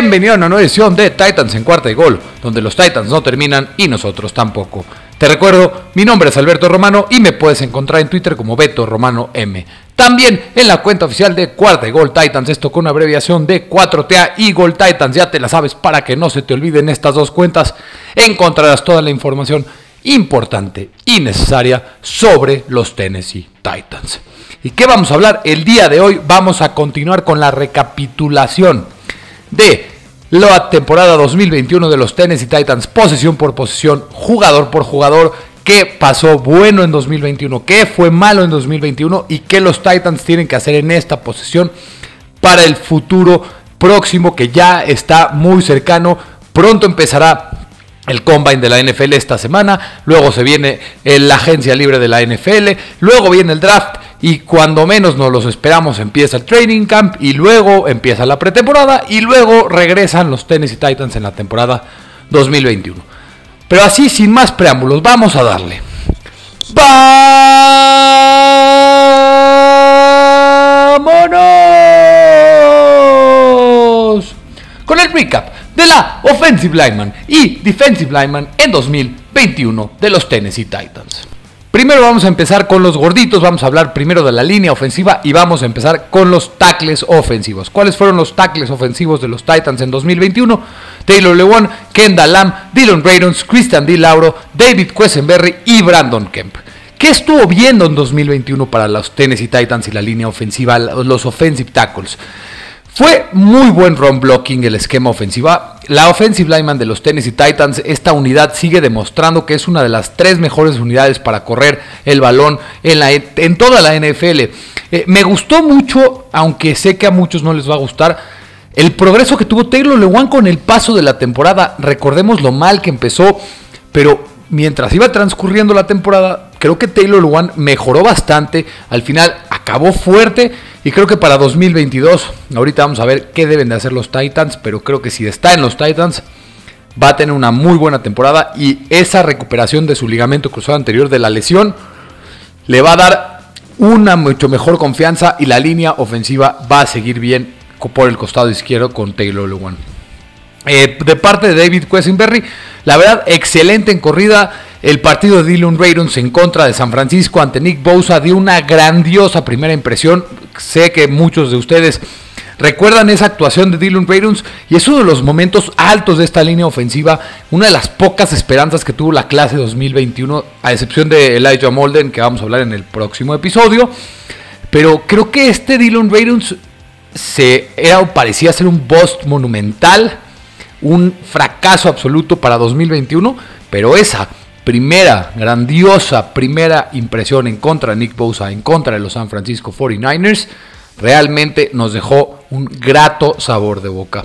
Bienvenido a una nueva edición de Titans en cuarta y gol, donde los Titans no terminan y nosotros tampoco. Te recuerdo, mi nombre es Alberto Romano y me puedes encontrar en Twitter como Beto Romano M. También en la cuenta oficial de Cuarta y Gol Titans, esto con una abreviación de 4TA y Gol Titans, ya te la sabes para que no se te olviden estas dos cuentas, encontrarás toda la información importante y necesaria sobre los Tennessee Titans. ¿Y qué vamos a hablar? El día de hoy vamos a continuar con la recapitulación de la temporada 2021 de los Tennessee Titans, posición por posición, jugador por jugador, qué pasó bueno en 2021, qué fue malo en 2021 y qué los Titans tienen que hacer en esta posición para el futuro próximo que ya está muy cercano. Pronto empezará el combine de la NFL esta semana, luego se viene la agencia libre de la NFL, luego viene el draft y cuando menos nos los esperamos empieza el training camp y luego empieza la pretemporada y luego regresan los Tennessee Titans en la temporada 2021. Pero así sin más preámbulos, vamos a darle. ¡Vámonos! Con el recap de la Offensive Lineman y Defensive Lineman en 2021 de los Tennessee Titans. Primero vamos a empezar con los gorditos, vamos a hablar primero de la línea ofensiva y vamos a empezar con los tackles ofensivos. ¿Cuáles fueron los tackles ofensivos de los Titans en 2021? Taylor Lewan, Kendall Lamb, Dylan Raydons, Christian D. Lauro, David Quesenberry y Brandon Kemp. ¿Qué estuvo viendo en 2021 para los Tennessee Titans y la línea ofensiva, los offensive tackles? Fue muy buen run blocking el esquema ofensiva. La offensive lineman de los Tennessee Titans, esta unidad sigue demostrando que es una de las tres mejores unidades para correr el balón en, la, en toda la NFL. Eh, me gustó mucho, aunque sé que a muchos no les va a gustar, el progreso que tuvo Taylor Lewan con el paso de la temporada. Recordemos lo mal que empezó, pero mientras iba transcurriendo la temporada, creo que Taylor Lewan mejoró bastante. Al final acabó fuerte y creo que para 2022, ahorita vamos a ver qué deben de hacer los Titans, pero creo que si está en los Titans, va a tener una muy buena temporada y esa recuperación de su ligamento cruzado anterior de la lesión le va a dar una mucho mejor confianza y la línea ofensiva va a seguir bien por el costado izquierdo con Taylor Lewan. Eh, de parte de David Quesenberry, la verdad, excelente en corrida. El partido de Dylan Raidons en contra de San Francisco ante Nick Bosa dio una grandiosa primera impresión. Sé que muchos de ustedes recuerdan esa actuación de Dylan Raidons y es uno de los momentos altos de esta línea ofensiva, una de las pocas esperanzas que tuvo la clase 2021, a excepción de Elijah Molden, que vamos a hablar en el próximo episodio. Pero creo que este Dylan Raidons se era o parecía ser un bust monumental, un fracaso absoluto para 2021, pero esa primera, grandiosa primera impresión en contra de Nick Bosa, en contra de los San Francisco 49ers, realmente nos dejó un grato sabor de boca.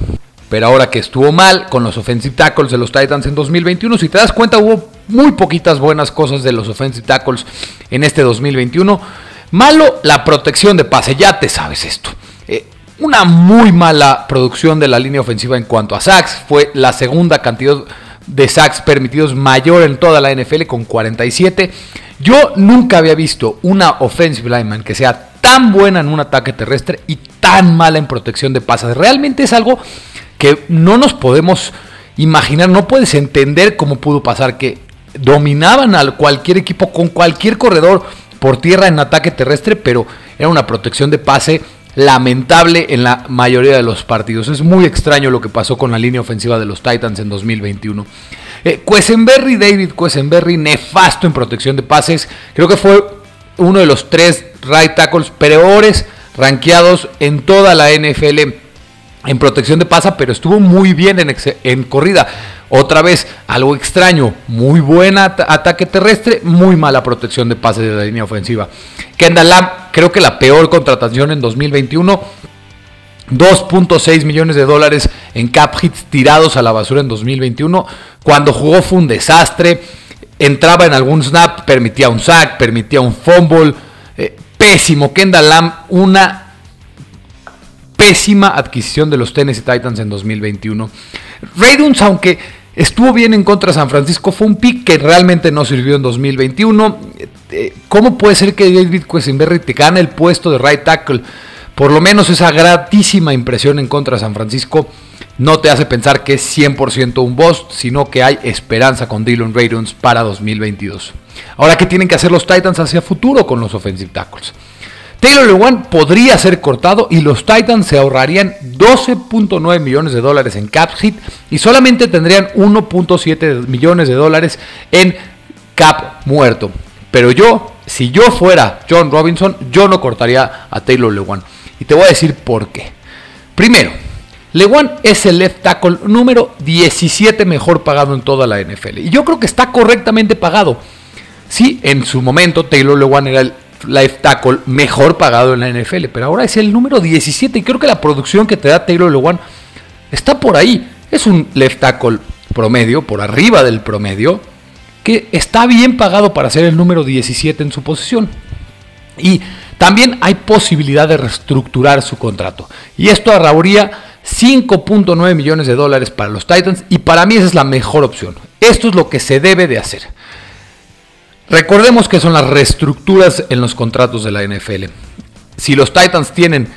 Pero ahora que estuvo mal con los offensive tackles de los Titans en 2021, si te das cuenta hubo muy poquitas buenas cosas de los offensive tackles en este 2021. Malo la protección de pase, ya te sabes esto. Una muy mala producción de la línea ofensiva en cuanto a sacks. Fue la segunda cantidad de sacks permitidos mayor en toda la NFL con 47. Yo nunca había visto una offensive lineman que sea tan buena en un ataque terrestre y tan mala en protección de pasas. Realmente es algo que no nos podemos imaginar, no puedes entender cómo pudo pasar que dominaban a cualquier equipo con cualquier corredor por tierra en ataque terrestre, pero era una protección de pase lamentable en la mayoría de los partidos. Es muy extraño lo que pasó con la línea ofensiva de los Titans en 2021. Eh, David Quesenberry, nefasto en protección de pases. Creo que fue uno de los tres right tackles peores rankeados en toda la NFL en protección de pasa, pero estuvo muy bien en, en corrida. Otra vez, algo extraño, muy buen ataque terrestre, muy mala protección de pases de la línea ofensiva. Kendall Lamb, creo que la peor contratación en 2021. 2.6 millones de dólares en cap hits tirados a la basura en 2021. Cuando jugó fue un desastre. Entraba en algún snap, permitía un sack, permitía un fumble. Eh, pésimo. Kendall Lamb, una pésima adquisición de los Tennessee Titans en 2021. Ravens, aunque Estuvo bien en contra de San Francisco, fue un pick que realmente no sirvió en 2021. Eh, ¿Cómo puede ser que David Quesenberry te gane el puesto de right tackle? Por lo menos esa gratísima impresión en contra de San Francisco no te hace pensar que es 100% un boss, sino que hay esperanza con Dylan Radions para 2022. Ahora, ¿qué tienen que hacer los Titans hacia futuro con los offensive tackles? Taylor Lewan podría ser cortado y los Titans se ahorrarían 12.9 millones de dólares en cap hit y solamente tendrían 1.7 millones de dólares en cap muerto. Pero yo, si yo fuera John Robinson, yo no cortaría a Taylor Lewan. Y te voy a decir por qué. Primero, Lewan es el left tackle número 17 mejor pagado en toda la NFL. Y yo creo que está correctamente pagado. Sí, en su momento Taylor Lewan era el left tackle mejor pagado en la NFL, pero ahora es el número 17 y creo que la producción que te da Taylor Lewan está por ahí. Es un left tackle promedio, por arriba del promedio, que está bien pagado para ser el número 17 en su posición. Y también hay posibilidad de reestructurar su contrato. Y esto ahorraría 5.9 millones de dólares para los Titans y para mí esa es la mejor opción. Esto es lo que se debe de hacer. Recordemos que son las reestructuras en los contratos de la NFL. Si los Titans tienen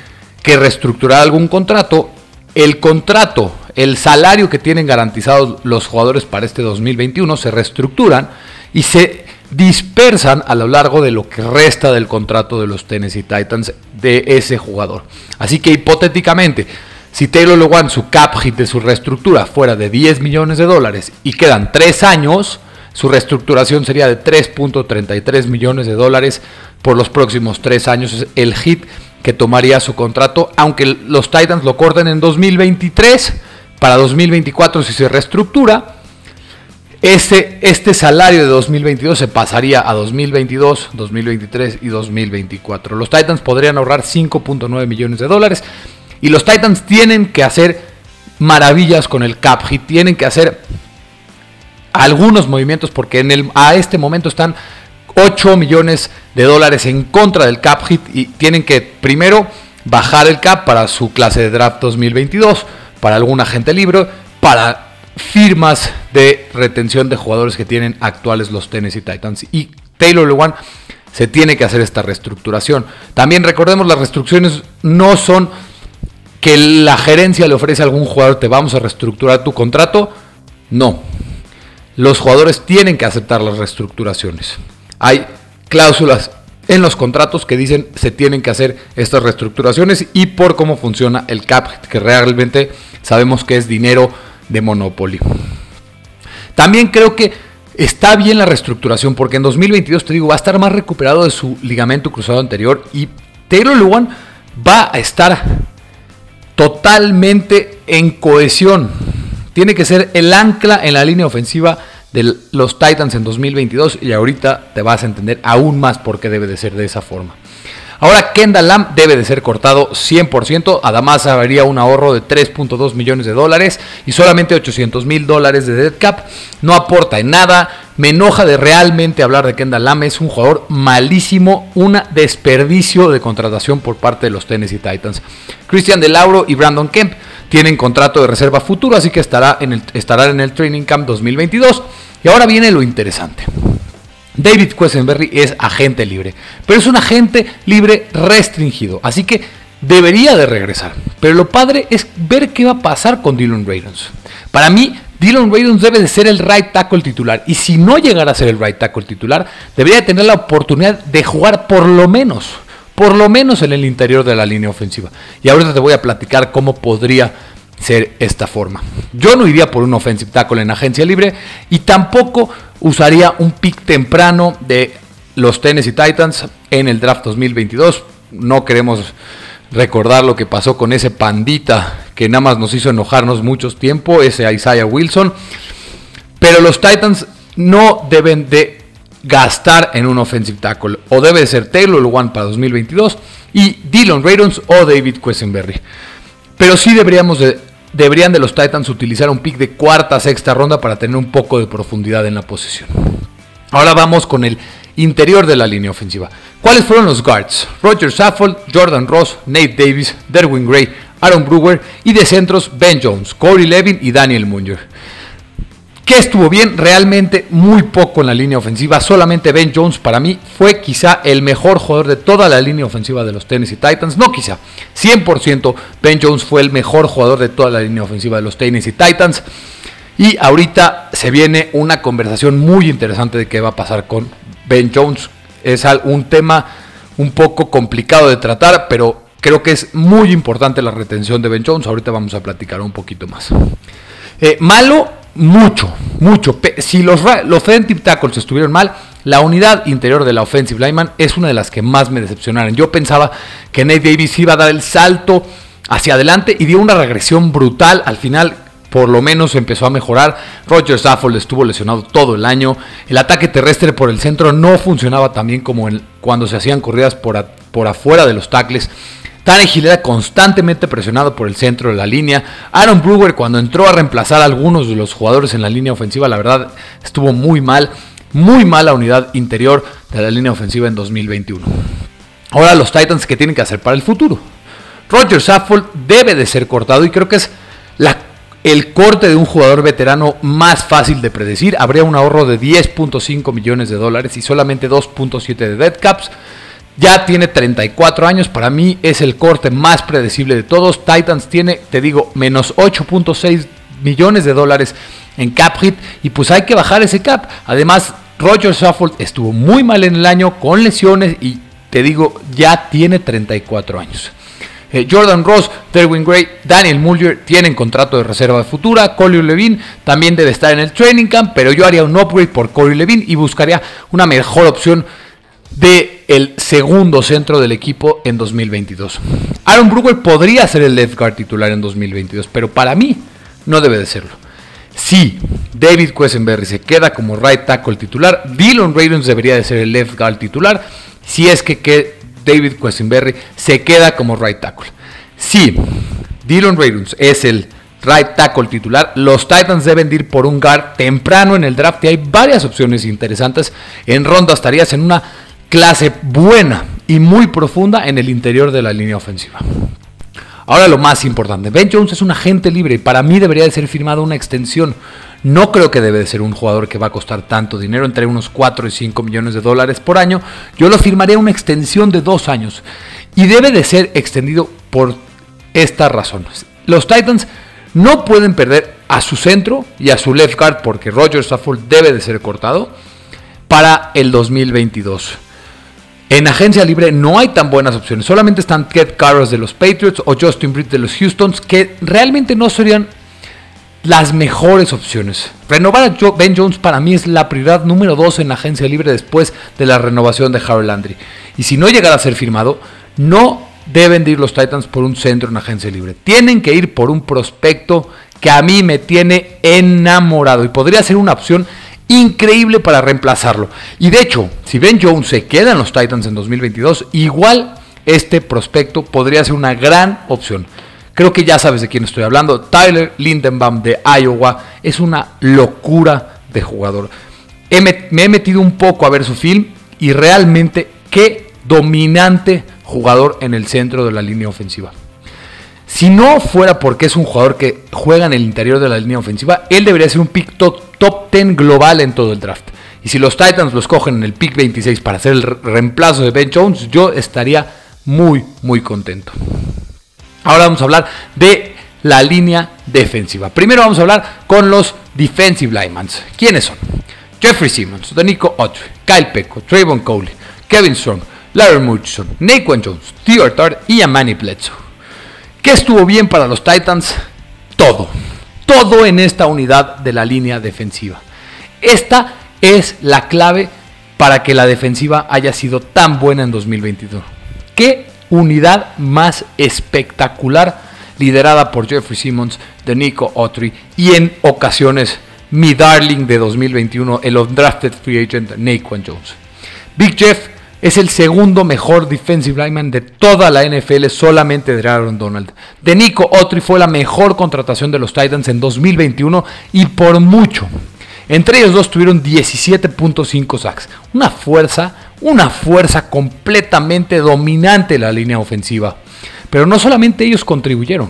que reestructurar algún contrato, el contrato, el salario que tienen garantizados los jugadores para este 2021 se reestructuran y se dispersan a lo largo de lo que resta del contrato de los Tennessee Titans de ese jugador. Así que hipotéticamente, si Taylor Lewan su cap hit de su reestructura fuera de 10 millones de dólares y quedan 3 años, su reestructuración sería de 3.33 millones de dólares por los próximos tres años. Es el hit que tomaría su contrato, aunque los Titans lo corten en 2023. Para 2024, si se reestructura, este, este salario de 2022 se pasaría a 2022, 2023 y 2024. Los Titans podrían ahorrar 5.9 millones de dólares y los Titans tienen que hacer maravillas con el cap hit, tienen que hacer algunos movimientos porque en el, a este momento están 8 millones de dólares en contra del cap hit y tienen que primero bajar el cap para su clase de draft 2022, para algún agente libre, para firmas de retención de jugadores que tienen actuales los Tennessee Titans y Taylor Lewan se tiene que hacer esta reestructuración. También recordemos las reestrucciones no son que la gerencia le ofrece a algún jugador te vamos a reestructurar tu contrato. No, los jugadores tienen que aceptar las reestructuraciones. Hay cláusulas en los contratos que dicen se tienen que hacer estas reestructuraciones y por cómo funciona el cap, que realmente sabemos que es dinero de Monopoly. También creo que está bien la reestructuración porque en 2022 te digo va a estar más recuperado de su ligamento cruzado anterior y Taylor Lewan va a estar totalmente en cohesión tiene que ser el ancla en la línea ofensiva de los Titans en 2022 y ahorita te vas a entender aún más por qué debe de ser de esa forma. Ahora Kendall Lamb debe de ser cortado 100%, además habría un ahorro de 3.2 millones de dólares y solamente 800 mil dólares de dead cap, no aporta en nada, me enoja de realmente hablar de Kendall Lamb, es un jugador malísimo, un desperdicio de contratación por parte de los Tennessee Titans. Christian De Lauro y Brandon Kemp tienen contrato de reserva futuro, así que estará en el, estarán en el Training Camp 2022. Y ahora viene lo interesante. David Quesenberry es agente libre, pero es un agente libre restringido, así que debería de regresar. Pero lo padre es ver qué va a pasar con Dylan Radons. Para mí, Dylan Radons debe de ser el right tackle titular, y si no llegara a ser el right tackle titular, debería tener la oportunidad de jugar por lo menos por lo menos en el interior de la línea ofensiva. Y ahorita te voy a platicar cómo podría ser esta forma. Yo no iría por un offensive tackle en agencia libre y tampoco usaría un pick temprano de los Tennessee Titans en el draft 2022. No queremos recordar lo que pasó con ese pandita que nada más nos hizo enojarnos mucho tiempo, ese Isaiah Wilson. Pero los Titans no deben de gastar en un offensive tackle. O debe ser Taylor One para 2022 y Dylan Radons o David Quesenberry. Pero sí deberíamos de, deberían de los Titans utilizar un pick de cuarta, sexta ronda para tener un poco de profundidad en la posición. Ahora vamos con el interior de la línea ofensiva. ¿Cuáles fueron los guards? Roger Saffold, Jordan Ross, Nate Davis, Derwin Gray, Aaron Brewer y de centros Ben Jones, Corey Levin y Daniel Munger. ¿Qué estuvo bien? Realmente muy poco en la línea ofensiva. Solamente Ben Jones para mí fue quizá el mejor jugador de toda la línea ofensiva de los Tennessee Titans. No quizá, 100% Ben Jones fue el mejor jugador de toda la línea ofensiva de los Tennessee Titans. Y ahorita se viene una conversación muy interesante de qué va a pasar con Ben Jones. Es un tema un poco complicado de tratar, pero creo que es muy importante la retención de Ben Jones. Ahorita vamos a platicar un poquito más. Eh, malo mucho, mucho. Si los, los tackles estuvieron mal, la unidad interior de la offensive lineman es una de las que más me decepcionaron. Yo pensaba que Nate Davis iba a dar el salto hacia adelante y dio una regresión brutal. Al final, por lo menos empezó a mejorar. Roger Saffold estuvo lesionado todo el año. El ataque terrestre por el centro no funcionaba tan bien como cuando se hacían corridas por, por afuera de los tackles. Tannehill era constantemente presionado por el centro de la línea. Aaron Brewer cuando entró a reemplazar a algunos de los jugadores en la línea ofensiva, la verdad estuvo muy mal. Muy mala unidad interior de la línea ofensiva en 2021. Ahora los Titans que tienen que hacer para el futuro. Roger Saffold debe de ser cortado y creo que es el corte de un jugador veterano más fácil de predecir. Habría un ahorro de 10.5 millones de dólares y solamente 2.7 de dead caps. Ya tiene 34 años, para mí es el corte más predecible de todos. Titans tiene, te digo, menos 8.6 millones de dólares en cap hit y pues hay que bajar ese cap. Además, Roger Saffold estuvo muy mal en el año con lesiones y te digo, ya tiene 34 años. Eh, Jordan Ross, Derwin Gray, Daniel Muller tienen contrato de reserva de futura. Corey Levine también debe estar en el training camp, pero yo haría un upgrade por Corey Levine y buscaría una mejor opción de el segundo centro del equipo en 2022. Aaron Brewer podría ser el left guard titular en 2022, pero para mí no debe de serlo. Si David Quesenberry se queda como right tackle titular, Dylan Ravens debería de ser el left guard titular. Si es que, que David Quesenberry se queda como right tackle. Si Dylan Ravens es el right tackle titular, los Titans deben ir por un guard temprano en el draft y hay varias opciones interesantes. En ronda estarías en una clase buena y muy profunda en el interior de la línea ofensiva. Ahora lo más importante, Ben Jones es un agente libre y para mí debería de ser firmada una extensión. No creo que debe de ser un jugador que va a costar tanto dinero, entre unos 4 y 5 millones de dólares por año. Yo lo firmaría una extensión de dos años y debe de ser extendido por estas razones. Los Titans no pueden perder a su centro y a su left guard porque Roger Saffold debe de ser cortado para el 2022. En agencia libre no hay tan buenas opciones. Solamente están Ted Carros de los Patriots o Justin Britt de los Houstons, que realmente no serían las mejores opciones. Renovar a Ben Jones para mí es la prioridad número 2 en agencia libre después de la renovación de Harold Landry. Y si no llegara a ser firmado, no deben de ir los Titans por un centro en agencia libre. Tienen que ir por un prospecto que a mí me tiene enamorado y podría ser una opción increíble para reemplazarlo. Y de hecho, si Ben Jones se queda en los Titans en 2022, igual este prospecto podría ser una gran opción. Creo que ya sabes de quién estoy hablando. Tyler Lindenbaum de Iowa es una locura de jugador. me he metido un poco a ver su film y realmente qué dominante jugador en el centro de la línea ofensiva. Si no fuera porque es un jugador que juega en el interior de la línea ofensiva, él debería ser un pick top, 10 global en todo el draft. Y si los Titans los cogen en el pick 26 para hacer el reemplazo de Ben Jones, yo estaría muy, muy contento. Ahora vamos a hablar de la línea defensiva. Primero vamos a hablar con los defensive linemen. ¿Quiénes son? Jeffrey Simmons, Danico Autry, Kyle Pecco, Trayvon Coley, Kevin Strong, Larry Murchison, Naquan Jones, Theo Tart y Amani Bledsoe. ¿Qué estuvo bien para los Titans? Todo. Todo en esta unidad de la línea defensiva. Esta es la clave para que la defensiva haya sido tan buena en 2022. ¿Qué unidad más espectacular liderada por Jeffrey Simmons, de Nico Autry y en ocasiones mi darling de 2021, el undrafted free agent Naquan Jones. Big Jeff es el segundo mejor defensive lineman de toda la NFL, solamente de Aaron Donald. De Nico Otri fue la mejor contratación de los Titans en 2021 y por mucho. Entre ellos dos tuvieron 17.5 sacks. Una fuerza, una fuerza completamente dominante la línea ofensiva. Pero no solamente ellos contribuyeron,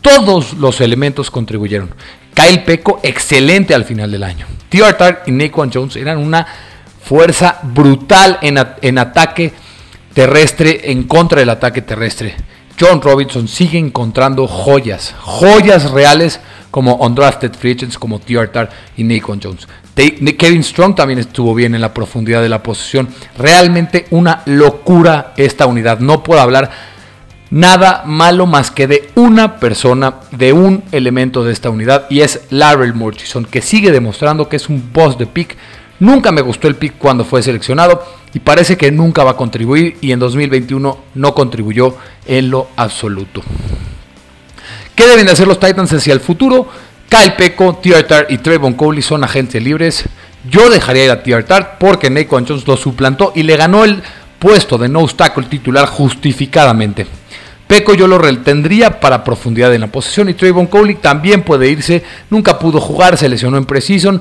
todos los elementos contribuyeron. Kyle Peco, excelente al final del año. T.R. y Naquan Jones eran una fuerza brutal en, en ataque terrestre, en contra del ataque terrestre. John Robinson sigue encontrando joyas, joyas reales como undrafted free agents como T.R. y Naquan Jones. Kevin Strong también estuvo bien en la profundidad de la posición. Realmente una locura esta unidad. No puedo hablar nada malo más que de una persona, de un elemento de esta unidad y es Larry Murchison, que sigue demostrando que es un boss de pick. Nunca me gustó el pick cuando fue seleccionado y parece que nunca va a contribuir y en 2021 no contribuyó en lo absoluto. ¿Qué deben de hacer los Titans hacia el futuro? Kyle Peco, T.R. y Trayvon Coley son agentes libres. Yo dejaría ir a T.R. porque Naquan Jones lo suplantó y le ganó el puesto de no obstáculo titular justificadamente. Peco yo lo retendría para profundidad en la posición y Trayvon Coley también puede irse. Nunca pudo jugar, se lesionó en Precision.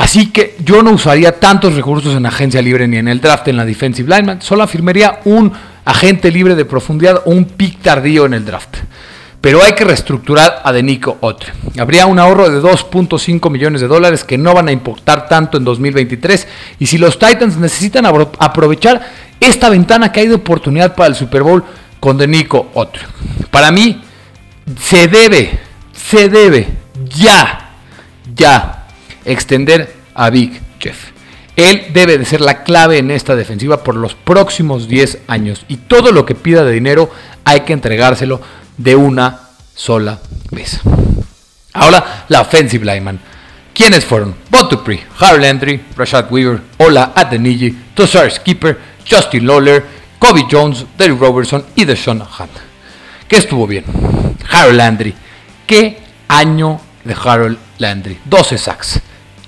Así que yo no usaría tantos recursos en agencia libre ni en el draft en la defensive lineman. Solo afirmaría un agente libre de profundidad o un pick tardío en el draft. Pero hay que reestructurar a Denico Otre. Habría un ahorro de 2.5 millones de dólares que no van a importar tanto en 2023. Y si los Titans necesitan aprovechar esta ventana que hay de oportunidad para el Super Bowl, con Denico otro. Para mí, se debe, se debe ya, ya extender a Big Jeff. Él debe de ser la clave en esta defensiva por los próximos 10 años. Y todo lo que pida de dinero hay que entregárselo de una sola vez. Ahora, la offensive lineman. ¿Quiénes fueron? Bob Dupree, Harold Landry, Rashad Weaver, Ola Adeniji, Tossar Skipper, Justin Lawler, Kobe Jones, Derrick Robertson y Deshaun Hunt. ¿Qué estuvo bien? Harold Landry. ¿Qué año de Harold Landry? 12 sacks.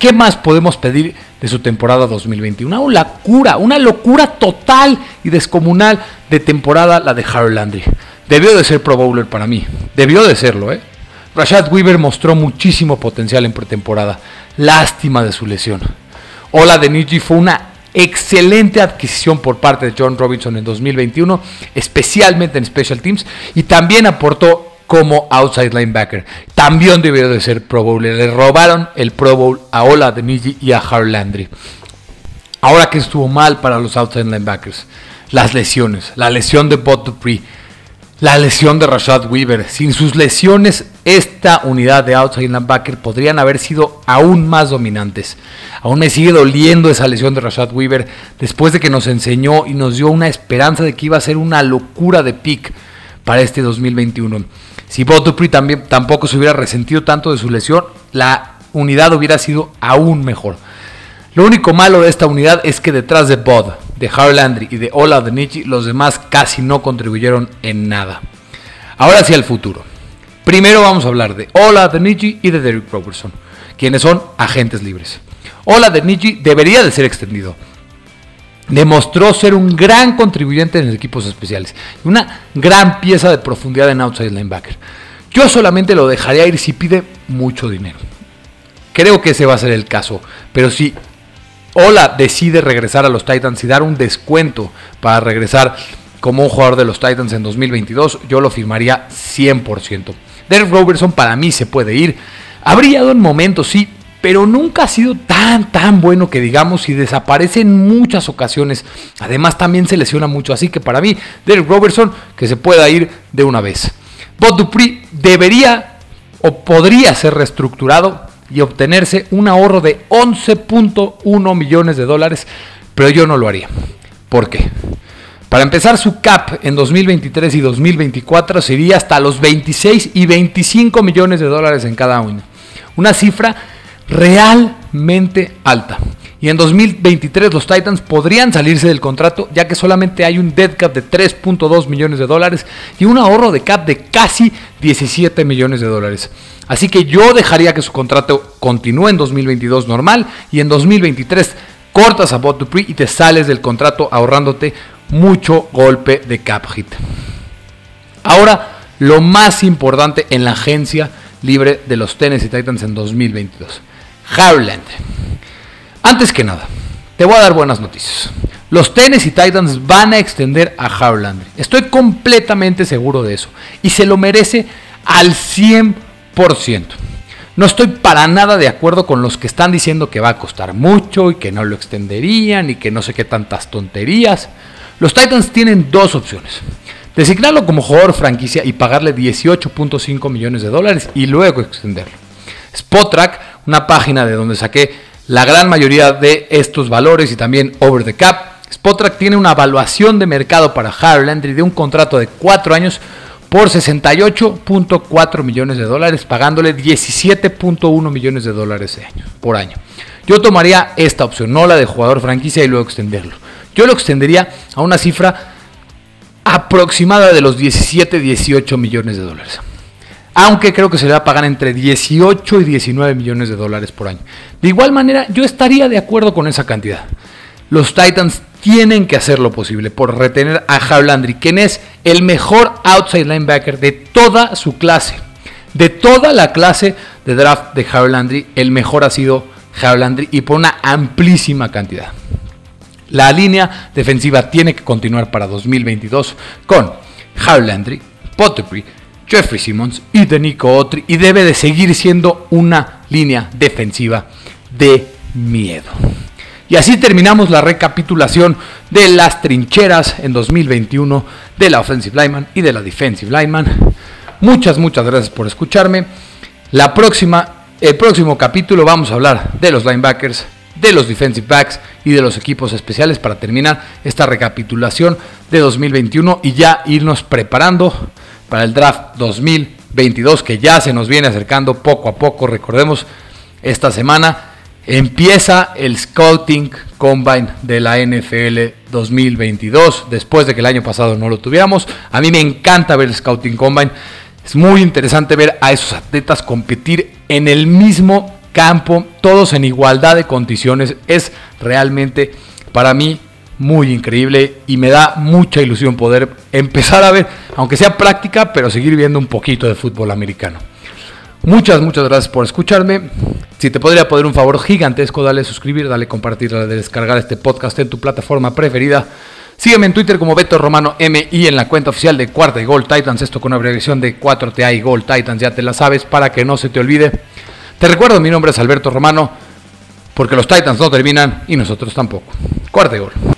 ¿Qué más podemos pedir de su temporada 2021? Una locura, una locura total y descomunal de temporada la de Harold Landry. Debió de ser Pro Bowler para mí. Debió de serlo, ¿eh? Rashad Weaver mostró muchísimo potencial en pretemporada. Lástima de su lesión. Ola de Niji fue una Excelente adquisición por parte de John Robinson en 2021, especialmente en Special Teams, y también aportó como outside linebacker. También debió de ser Pro Bowl. Le robaron el Pro Bowl a Ola de y a Harold Landry. Ahora que estuvo mal para los outside linebackers, las lesiones, la lesión de Bot Dupree, la lesión de Rashad Weaver. Sin sus lesiones, esta unidad de outside linebacker podrían haber sido aún más dominantes. Aún me sigue doliendo esa lesión de Rashad Weaver después de que nos enseñó y nos dio una esperanza de que iba a ser una locura de pick para este 2021. Si Bob Dupree también tampoco se hubiera resentido tanto de su lesión, la unidad hubiera sido aún mejor. Lo único malo de esta unidad es que detrás de Bod, de Harold Landry y de Ola de Nietzsche, los demás casi no contribuyeron en nada. Ahora hacia el futuro. Primero vamos a hablar de Ola de Nietzsche y de Derrick Robertson, quienes son agentes libres. Ola de Nietzsche debería de ser extendido. Demostró ser un gran contribuyente en equipos especiales una gran pieza de profundidad en outside linebacker. Yo solamente lo dejaría ir si pide mucho dinero. Creo que ese va a ser el caso, pero si Ola decide regresar a los Titans y dar un descuento para regresar como un jugador de los Titans en 2022, yo lo firmaría 100%. Derek Robertson para mí se puede ir. Ha brillado en momentos, sí, pero nunca ha sido tan, tan bueno que digamos y desaparece en muchas ocasiones. Además también se lesiona mucho, así que para mí Derek Robertson que se pueda ir de una vez. Bob Dupree debería o podría ser reestructurado y obtenerse un ahorro de 11.1 millones de dólares, pero yo no lo haría. ¿Por qué? Para empezar, su cap en 2023 y 2024 sería hasta los 26 y 25 millones de dólares en cada uno. Una cifra realmente alta. Y en 2023 los Titans podrían salirse del contrato ya que solamente hay un dead cap de 3.2 millones de dólares y un ahorro de cap de casi 17 millones de dólares. Así que yo dejaría que su contrato continúe en 2022 normal y en 2023 cortas a Bot Dupree y te sales del contrato ahorrándote mucho golpe de cap hit. Ahora, lo más importante en la agencia libre de los Tennessee Titans en 2022. Harland. Antes que nada, te voy a dar buenas noticias. Los Tennessee Titans van a extender a Harland. Estoy completamente seguro de eso. Y se lo merece al 100%. No estoy para nada de acuerdo con los que están diciendo que va a costar mucho y que no lo extenderían y que no sé qué tantas tonterías. Los Titans tienen dos opciones. Designarlo como jugador franquicia y pagarle 18.5 millones de dólares y luego extenderlo. Spotrack, una página de donde saqué la gran mayoría de estos valores y también over the cap. Spotrack tiene una evaluación de mercado para Harold Landry de un contrato de 4 años por 68.4 millones de dólares, pagándole 17.1 millones de dólares por año. Yo tomaría esta opción, no la de jugador franquicia y luego extenderlo. Yo lo extendería a una cifra aproximada de los 17-18 millones de dólares. Aunque creo que se le va a pagar entre 18 y 19 millones de dólares por año. De igual manera, yo estaría de acuerdo con esa cantidad. Los Titans tienen que hacer lo posible por retener a Harold Landry, quien es el mejor outside linebacker de toda su clase. De toda la clase de draft de Harold Landry, el mejor ha sido Harold Landry y por una amplísima cantidad. La línea defensiva tiene que continuar para 2022 con Harold Landry, Pottery, Jeffrey Simmons y de Nico Otri y debe de seguir siendo una línea defensiva de miedo. Y así terminamos la recapitulación de las trincheras en 2021 de la Offensive Lineman y de la Defensive Lineman. Muchas, muchas gracias por escucharme. La próxima, el próximo capítulo vamos a hablar de los linebackers, de los defensive backs y de los equipos especiales para terminar esta recapitulación de 2021 y ya irnos preparando para el draft 2022 que ya se nos viene acercando poco a poco. Recordemos, esta semana Empieza el Scouting Combine de la NFL 2022, después de que el año pasado no lo tuviéramos. A mí me encanta ver el Scouting Combine. Es muy interesante ver a esos atletas competir en el mismo campo, todos en igualdad de condiciones. Es realmente para mí muy increíble y me da mucha ilusión poder empezar a ver, aunque sea práctica, pero seguir viendo un poquito de fútbol americano. Muchas, muchas gracias por escucharme. Si te podría poner un favor gigantesco, dale suscribir, dale compartir, dale descargar este podcast en tu plataforma preferida. Sígueme en Twitter como Beto Romano M y en la cuenta oficial de Cuarta y Gold Titans, esto con abreviación de 4TA y Gold Titans, ya te la sabes para que no se te olvide. Te recuerdo, mi nombre es Alberto Romano, porque los Titans no terminan y nosotros tampoco. Cuarta y Gol.